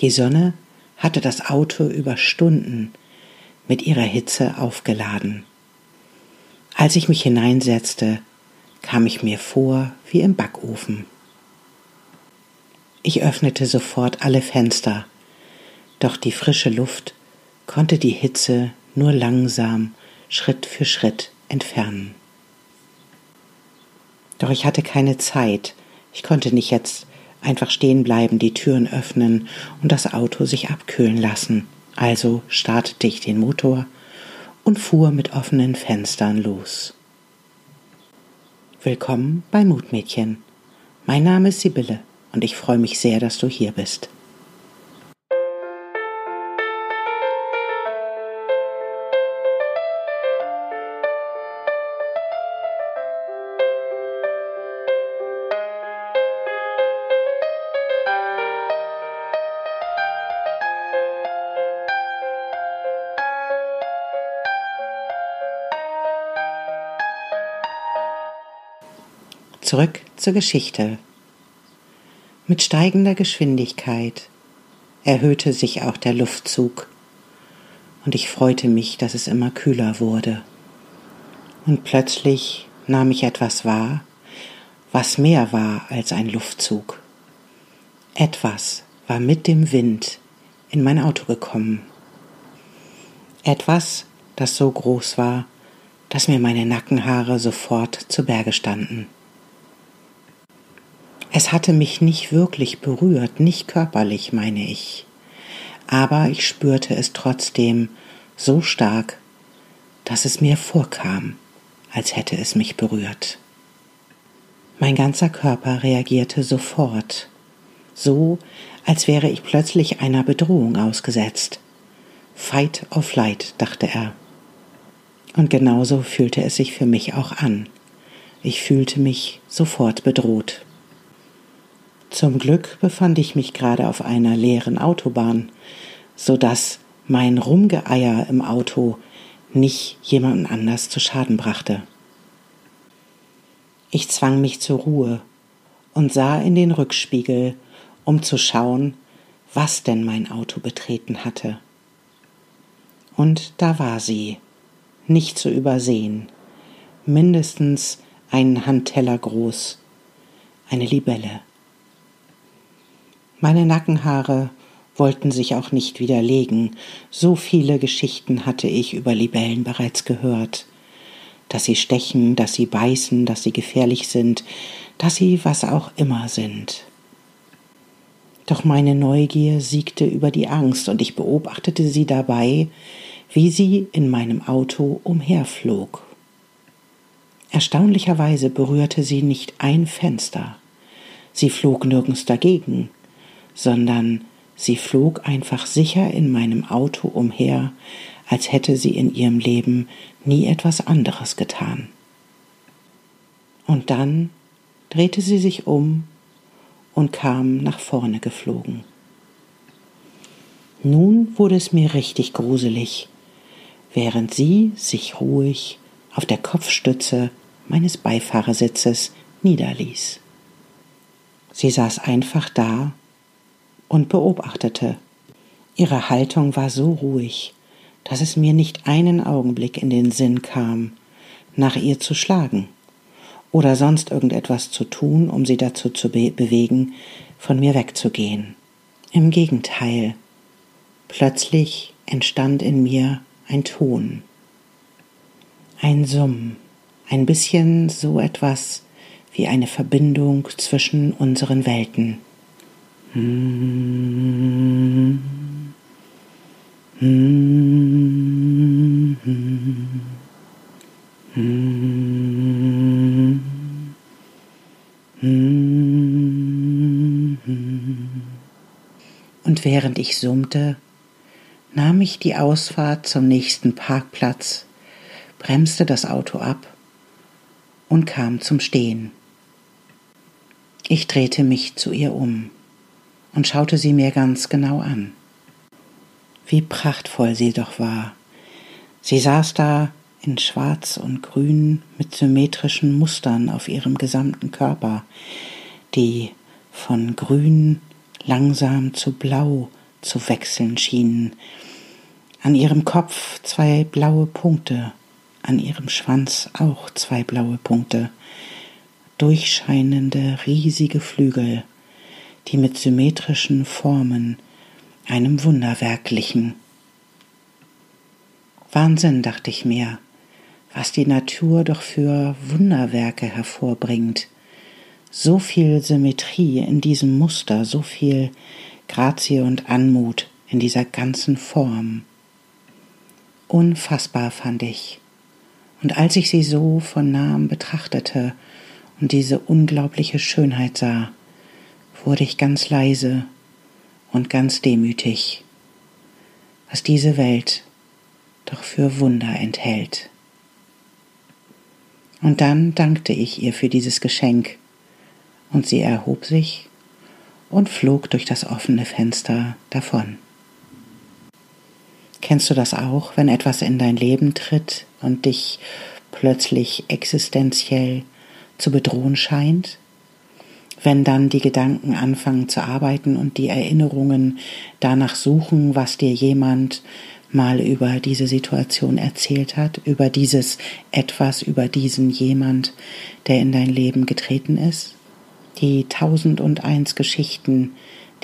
Die Sonne hatte das Auto über Stunden mit ihrer Hitze aufgeladen. Als ich mich hineinsetzte, kam ich mir vor wie im Backofen. Ich öffnete sofort alle Fenster, doch die frische Luft konnte die Hitze nur langsam Schritt für Schritt entfernen. Doch ich hatte keine Zeit, ich konnte nicht jetzt einfach stehen bleiben, die Türen öffnen und das Auto sich abkühlen lassen. Also startete ich den Motor und fuhr mit offenen Fenstern los. Willkommen bei Mutmädchen. Mein Name ist Sibylle und ich freue mich sehr, dass du hier bist. Zurück zur Geschichte. Mit steigender Geschwindigkeit erhöhte sich auch der Luftzug, und ich freute mich, dass es immer kühler wurde. Und plötzlich nahm ich etwas wahr, was mehr war als ein Luftzug. Etwas war mit dem Wind in mein Auto gekommen. Etwas, das so groß war, dass mir meine Nackenhaare sofort zu Berge standen. Es hatte mich nicht wirklich berührt, nicht körperlich, meine ich. Aber ich spürte es trotzdem so stark, dass es mir vorkam, als hätte es mich berührt. Mein ganzer Körper reagierte sofort, so als wäre ich plötzlich einer Bedrohung ausgesetzt. Fight or flight, dachte er. Und genauso fühlte es sich für mich auch an. Ich fühlte mich sofort bedroht. Zum Glück befand ich mich gerade auf einer leeren Autobahn, so dass mein Rumgeeier im Auto nicht jemanden anders zu Schaden brachte. Ich zwang mich zur Ruhe und sah in den Rückspiegel, um zu schauen, was denn mein Auto betreten hatte. Und da war sie, nicht zu übersehen, mindestens einen Handteller groß, eine Libelle. Meine Nackenhaare wollten sich auch nicht widerlegen, so viele Geschichten hatte ich über Libellen bereits gehört, dass sie stechen, dass sie beißen, dass sie gefährlich sind, dass sie was auch immer sind. Doch meine Neugier siegte über die Angst, und ich beobachtete sie dabei, wie sie in meinem Auto umherflog. Erstaunlicherweise berührte sie nicht ein Fenster. Sie flog nirgends dagegen, sondern sie flog einfach sicher in meinem Auto umher, als hätte sie in ihrem Leben nie etwas anderes getan. Und dann drehte sie sich um und kam nach vorne geflogen. Nun wurde es mir richtig gruselig, während sie sich ruhig auf der Kopfstütze meines Beifahrersitzes niederließ. Sie saß einfach da und beobachtete. Ihre Haltung war so ruhig, dass es mir nicht einen Augenblick in den Sinn kam, nach ihr zu schlagen oder sonst irgendetwas zu tun, um sie dazu zu be bewegen, von mir wegzugehen. Im Gegenteil, plötzlich entstand in mir ein Ton, ein Summen, ein bisschen so etwas wie eine Verbindung zwischen unseren Welten. Und während ich summte, nahm ich die Ausfahrt zum nächsten Parkplatz, bremste das Auto ab und kam zum Stehen. Ich drehte mich zu ihr um und schaute sie mir ganz genau an. Wie prachtvoll sie doch war. Sie saß da in Schwarz und Grün mit symmetrischen Mustern auf ihrem gesamten Körper, die von Grün langsam zu Blau zu wechseln schienen. An ihrem Kopf zwei blaue Punkte, an ihrem Schwanz auch zwei blaue Punkte, durchscheinende riesige Flügel, die mit symmetrischen Formen einem Wunderwerk glichen. Wahnsinn, dachte ich mir, was die Natur doch für Wunderwerke hervorbringt. So viel Symmetrie in diesem Muster, so viel Grazie und Anmut in dieser ganzen Form. Unfassbar fand ich. Und als ich sie so von nahem betrachtete und diese unglaubliche Schönheit sah, wurde ich ganz leise und ganz demütig, was diese Welt doch für Wunder enthält. Und dann dankte ich ihr für dieses Geschenk, und sie erhob sich und flog durch das offene Fenster davon. Kennst du das auch, wenn etwas in dein Leben tritt und dich plötzlich existenziell zu bedrohen scheint? Wenn dann die Gedanken anfangen zu arbeiten und die Erinnerungen danach suchen, was dir jemand mal über diese Situation erzählt hat, über dieses etwas, über diesen jemand, der in dein Leben getreten ist? Die tausend und eins Geschichten,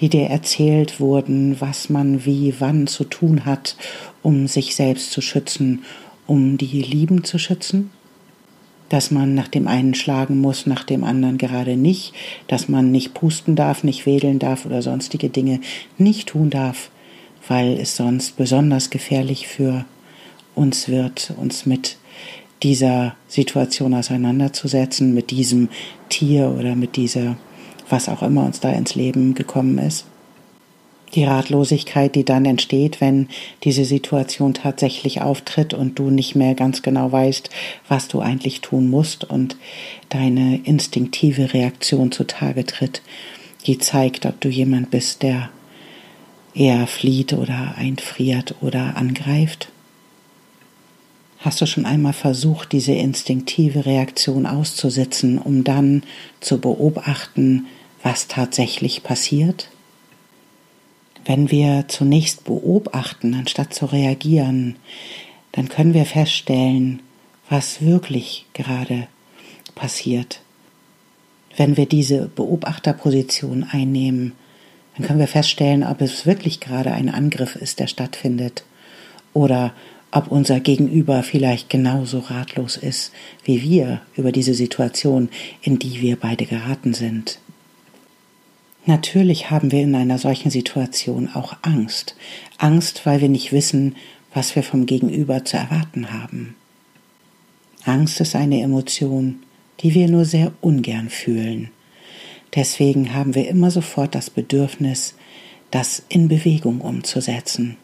die dir erzählt wurden, was man wie wann zu tun hat, um sich selbst zu schützen, um die Lieben zu schützen? Dass man nach dem einen schlagen muss, nach dem anderen gerade nicht, dass man nicht pusten darf, nicht wedeln darf oder sonstige Dinge nicht tun darf, weil es sonst besonders gefährlich für uns wird, uns mit dieser Situation auseinanderzusetzen, mit diesem Tier oder mit dieser, was auch immer uns da ins Leben gekommen ist. Die Ratlosigkeit, die dann entsteht, wenn diese Situation tatsächlich auftritt und du nicht mehr ganz genau weißt, was du eigentlich tun musst und deine instinktive Reaktion zutage tritt, die zeigt, ob du jemand bist, der eher flieht oder einfriert oder angreift? Hast du schon einmal versucht, diese instinktive Reaktion auszusetzen, um dann zu beobachten, was tatsächlich passiert? Wenn wir zunächst beobachten, anstatt zu reagieren, dann können wir feststellen, was wirklich gerade passiert. Wenn wir diese Beobachterposition einnehmen, dann können wir feststellen, ob es wirklich gerade ein Angriff ist, der stattfindet, oder ob unser Gegenüber vielleicht genauso ratlos ist wie wir über diese Situation, in die wir beide geraten sind. Natürlich haben wir in einer solchen Situation auch Angst. Angst, weil wir nicht wissen, was wir vom Gegenüber zu erwarten haben. Angst ist eine Emotion, die wir nur sehr ungern fühlen. Deswegen haben wir immer sofort das Bedürfnis, das in Bewegung umzusetzen.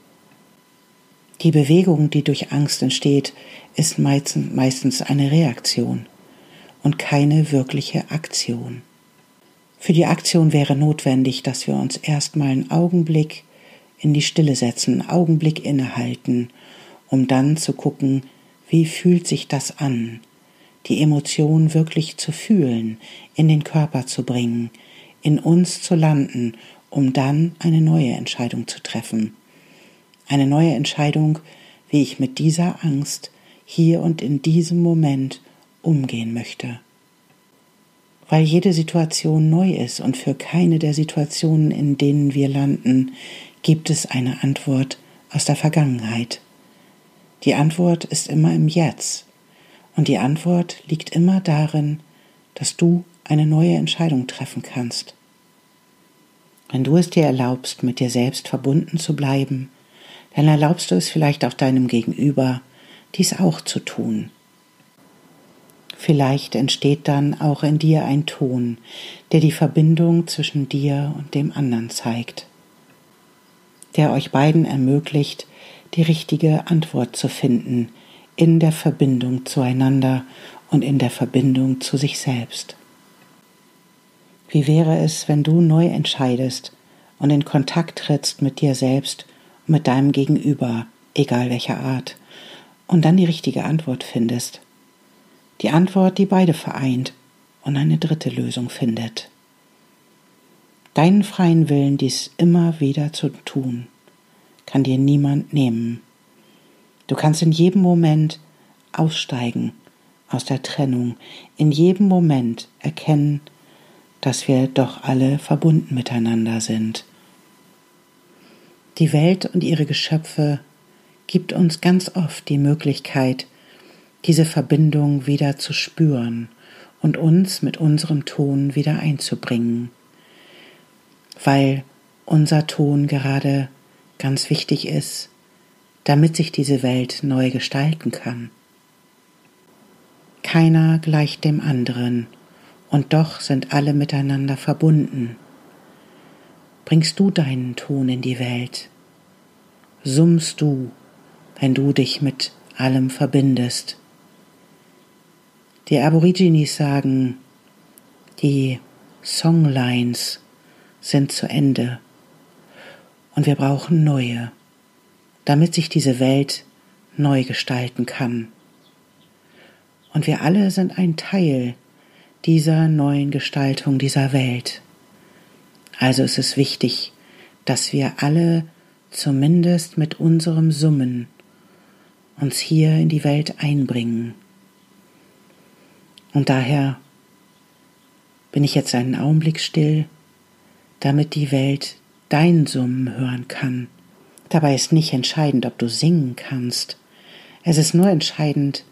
Die Bewegung, die durch Angst entsteht, ist meistens eine Reaktion und keine wirkliche Aktion. Für die Aktion wäre notwendig, dass wir uns erstmal einen Augenblick in die Stille setzen, einen Augenblick innehalten, um dann zu gucken, wie fühlt sich das an, die Emotion wirklich zu fühlen, in den Körper zu bringen, in uns zu landen, um dann eine neue Entscheidung zu treffen. Eine neue Entscheidung, wie ich mit dieser Angst hier und in diesem Moment umgehen möchte. Weil jede Situation neu ist und für keine der Situationen, in denen wir landen, gibt es eine Antwort aus der Vergangenheit. Die Antwort ist immer im Jetzt und die Antwort liegt immer darin, dass du eine neue Entscheidung treffen kannst. Wenn du es dir erlaubst, mit dir selbst verbunden zu bleiben, dann erlaubst du es vielleicht auch deinem Gegenüber, dies auch zu tun. Vielleicht entsteht dann auch in dir ein Ton, der die Verbindung zwischen dir und dem anderen zeigt, der euch beiden ermöglicht, die richtige Antwort zu finden in der Verbindung zueinander und in der Verbindung zu sich selbst. Wie wäre es, wenn du neu entscheidest und in Kontakt trittst mit dir selbst und mit deinem Gegenüber, egal welcher Art, und dann die richtige Antwort findest? Die Antwort, die beide vereint und eine dritte Lösung findet. Deinen freien Willen, dies immer wieder zu tun. kann dir niemand nehmen. Du kannst in jedem Moment aussteigen aus der Trennung, in jedem Moment erkennen, dass wir doch alle verbunden miteinander sind. Die Welt und ihre Geschöpfe gibt uns ganz oft die Möglichkeit, diese Verbindung wieder zu spüren und uns mit unserem Ton wieder einzubringen, weil unser Ton gerade ganz wichtig ist, damit sich diese Welt neu gestalten kann. Keiner gleicht dem anderen, und doch sind alle miteinander verbunden. Bringst du deinen Ton in die Welt? Summst du, wenn du dich mit allem verbindest? Die Aborigines sagen, die Songlines sind zu Ende und wir brauchen neue, damit sich diese Welt neu gestalten kann. Und wir alle sind ein Teil dieser neuen Gestaltung dieser Welt. Also ist es wichtig, dass wir alle zumindest mit unserem Summen uns hier in die Welt einbringen. Und daher bin ich jetzt einen Augenblick still, damit die Welt dein Summen hören kann. Dabei ist nicht entscheidend, ob du singen kannst. Es ist nur entscheidend,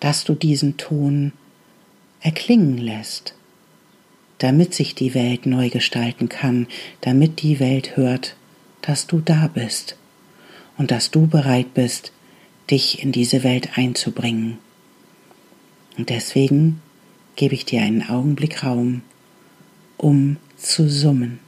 dass du diesen Ton erklingen lässt, damit sich die Welt neu gestalten kann, damit die Welt hört, dass du da bist und dass du bereit bist, dich in diese Welt einzubringen. Und deswegen gebe ich dir einen Augenblick Raum, um zu summen.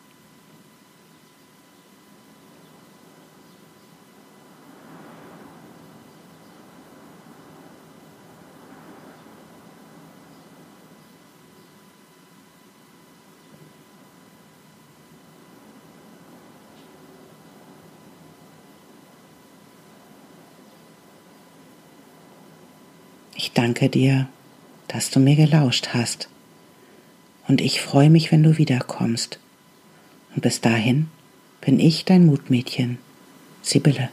Ich danke dir, dass du mir gelauscht hast. Und ich freue mich, wenn du wiederkommst. Und bis dahin bin ich dein Mutmädchen, Sibylle.